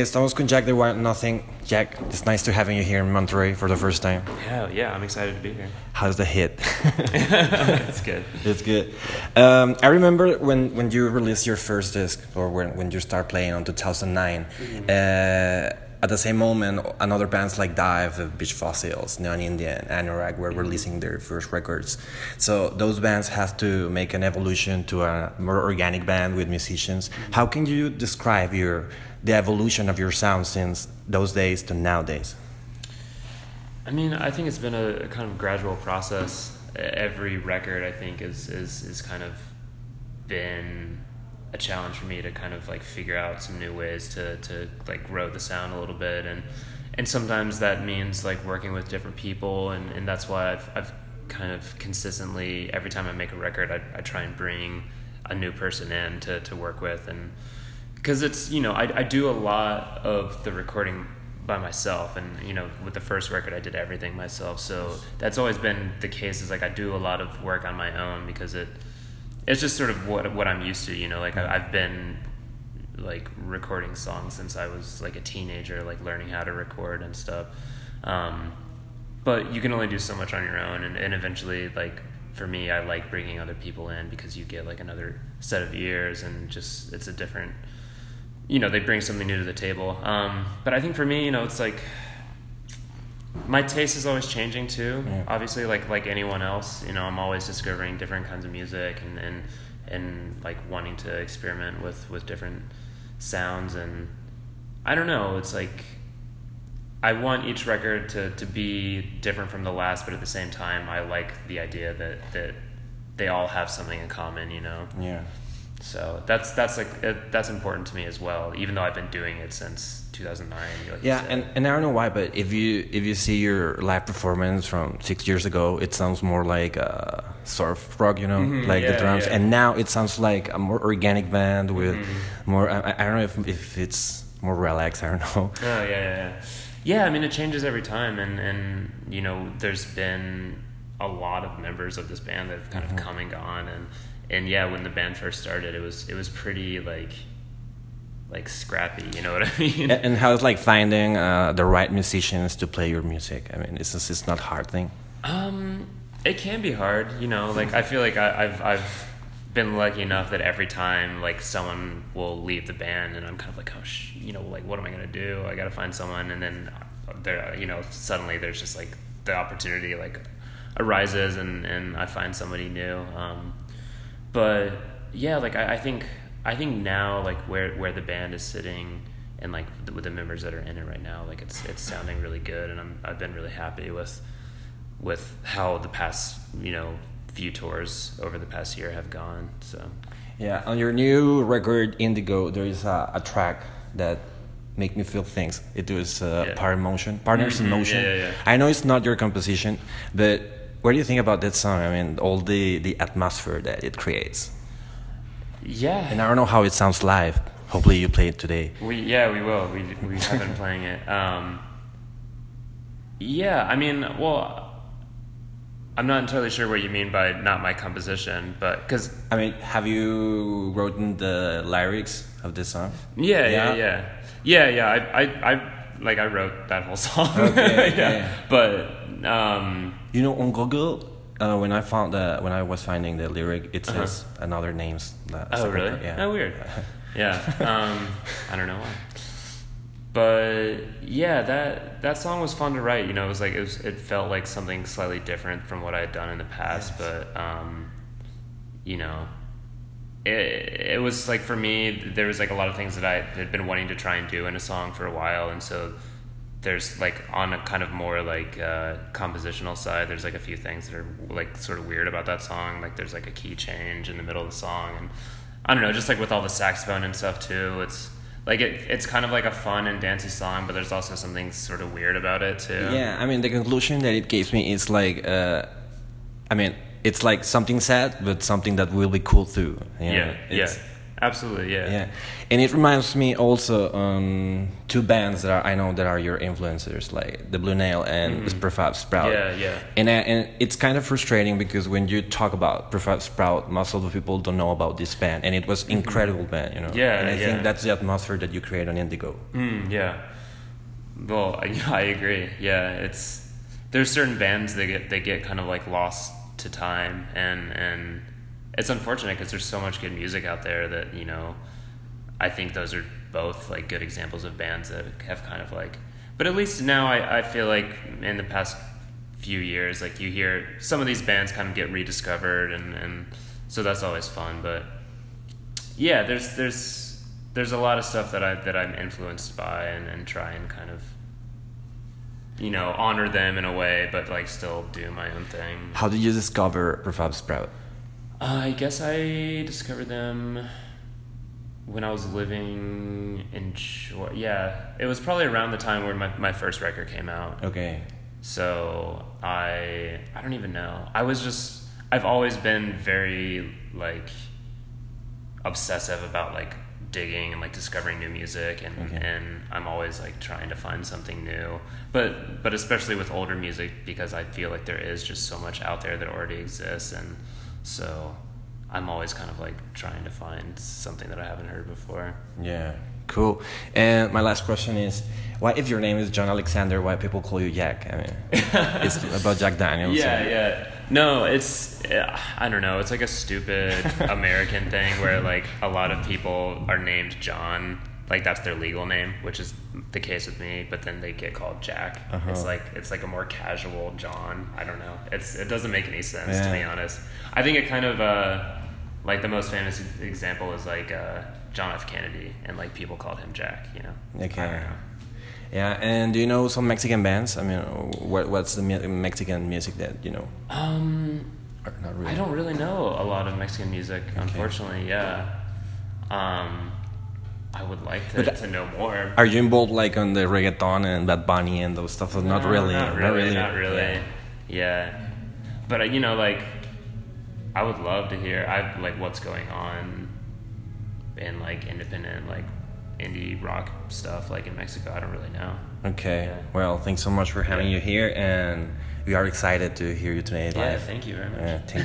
Estamos con Jack the Wild Nothing. Jack, it's nice to having you here in Monterrey for the first time. Yeah, yeah, I'm excited to be here. How's the hit? it's good. It's good. Um, I remember when, when you released your first disc, or when, when you start playing on 2009. Mm-hmm. Uh, at the same moment, another bands like DIIV, uh, Beach Fossils, Neon Indian, Anorak were mm-hmm. releasing their first records. So those bands have to make an evolution to a more organic band with musicians. Mm-hmm. How can you describe your the evolution of your sound since those days to nowadays? I mean, I think it's been a, a kind of gradual process. Every record, I think, is is is kind of been a challenge for me to kind of like figure out some new ways to to like grow the sound a little bit. And and sometimes that means like working with different people and and that's why I've I've kind of consistently every time I make a record I, I try and bring a new person in to to work with. And because it's you know I, I do a lot of the recording by myself and you know with the first record I did everything myself. So that's always been the case is like I do a lot of work on my own because it it's just sort of what what I'm used to. You know, like I've been like recording songs since I was like a teenager, like learning how to record and stuff. Um, but you can only do so much on your own, and, and eventually, like for me, I like bringing other people in because you get like another set of ears, and just it's a different. You know, they bring something new to the table. Um, but I think for me, you know, it's like my taste is always changing too. Yeah. Obviously, like like anyone else, you know, I'm always discovering different kinds of music and and and like wanting to experiment with with different sounds and I don't know. It's like I want each record to to be different from the last, but at the same time, I like the idea that that they all have something in common. You know. Yeah. So that's that's like it, that's important to me as well. Even though I've been doing it since 2009. Like yeah, and, and I don't know why, but if you if you see your live performance from six years ago, it sounds more like a surf rock, you know, mm-hmm, like yeah, the drums, yeah. and now it sounds like a more organic band with mm-hmm. more. I, I, don't know if if it's more relaxed. I don't know. Oh yeah, yeah, yeah. Yeah, I mean it changes every time, and and you know there's been a lot of members of this band that have kind mm-hmm. of come and gone, and and yeah, when the band first started, it was it was pretty like like scrappy. You know what I mean? And how it's like finding uh, the right musicians to play your music. I mean, it's it's not a hard thing. Um, it can be hard. You know, like I feel like I, I've I've been lucky enough that every time like someone will leave the band and I'm kind of like oh sh-, you know like what am I gonna do I gotta find someone and then there you know suddenly there's just like the opportunity like arises and and I find somebody new um, but yeah, like I, I think I think now like where where the band is sitting and like the, with the members that are in it right now, like it's it's sounding really good, and I'm I've been really happy with with how the past you know few tours over the past year have gone. So yeah, on your new record Indigo, there is a, a track that make me feel things. It was uh, yeah. Part Motion, Partners mm-hmm. in Motion. Yeah, yeah, I know it's not your composition, but what do you think about that song? I mean, all the the atmosphere that it creates. Yeah. And I don't know how it sounds live. Hopefully, you play it today. We yeah, we will. We we have been playing it. Um, yeah, I mean, well. I'm not entirely sure what you mean by not my composition, but because I mean, have you written the lyrics of this song? Yeah, yeah, yeah, yeah, yeah. yeah. I, I, I, like I wrote that whole song. Okay, yeah. yeah. But um, you know, on Google, uh, when I found that when I was finding the lyric, it uh-huh. says uh-huh. another names. oh, really? Yeah. Oh, weird. yeah. Um, I don't know why. But yeah, that that song was fun to write. You know, it was like it was. It felt like something slightly different from what I had done in the past. Yes. But um, you know, it, it was like for me, there was like a lot of things that I had been wanting to try and do in a song for a while, and so there's like on a kind of more like uh, compositional side there's like a few things that are like sort of weird about that song. Like there's like a key change in the middle of the song. And i don't know just like with all the saxophone and stuff too it's like it, it's kind of like a fun and dancey song but there's also something sort of weird about it too. Yeah i mean the conclusion that it gives me is like uh, i mean it's like something sad but something that will be cool too. Know? yeah yeah Absolutely, yeah. Yeah, and it reminds me also um, two bands that are, I know that are your influencers, like the Blue Nile and mm-hmm. Prefab Sprout. Yeah, yeah. And uh, and it's kind of frustrating because when you talk about Prefab Sprout, most of the people don't know about this band, and it was mm-hmm. incredible band, you know. Yeah, and I yeah. think that's the atmosphere that you create on Indigo. Mm, yeah. Well, I, I agree. Yeah, it's there's certain bands that get they get kind of like lost to time and and it's unfortunate because there's so much good music out there that you know I think those are both like good examples of bands that have kind of like but at least now I, I feel like in the past few years like you hear some of these bands kind of get rediscovered and, and so that's always fun but yeah there's there's there's a lot of stuff that I that I'm influenced by and, and try and kind of you know honor them in a way but like still do my own thing. How did you discover Prefab Sprout I guess I discovered them when I was living in Georgia. Yeah, it was probably around the time where my, my first record came out. Okay. So I I don't even know. I was just I've always been very like obsessive about like digging and like discovering new music and okay. and I'm always like trying to find something new. But but especially with older music because I feel like there is just so much out there that already exists and so I'm always kind of like trying to find something that I haven't heard before. Yeah, cool. And my last question is, why, if your name is John Alexander, why people call you Jack? I mean, it's about Jack Daniels. Yeah, yeah. No, it's I don't know. It's like a stupid American thing where like a lot of people are named John like that's their legal name, which is the case with me. But then they get called Jack. Uh-huh. It's like it's like a more casual John. I don't know. It's it doesn't make any sense yeah. to be honest. I think it kind of uh, like the most famous example is like uh, John F. Kennedy, and like people called him Jack. You know. Okay. Yeah, and do you know some Mexican bands? I mean, what what's the Mexican music that you know? Um, not really? I don't really know a lot of Mexican music, okay. unfortunately. Yeah. Um, I would like to, but, to know more. Are you involved like on the reggaeton and Bad Bunny and those stuff? No, not really. Not really. Not really. Not really. Yeah. yeah. But uh, you know, like, I would love to hear I like what's going on in like independent like indie rock stuff like in Mexico. I don't really know. Okay. Yeah. Well, thanks so much for having yeah. you here, and we are excited to hear you today live. Yeah. Thank you very much. thank you.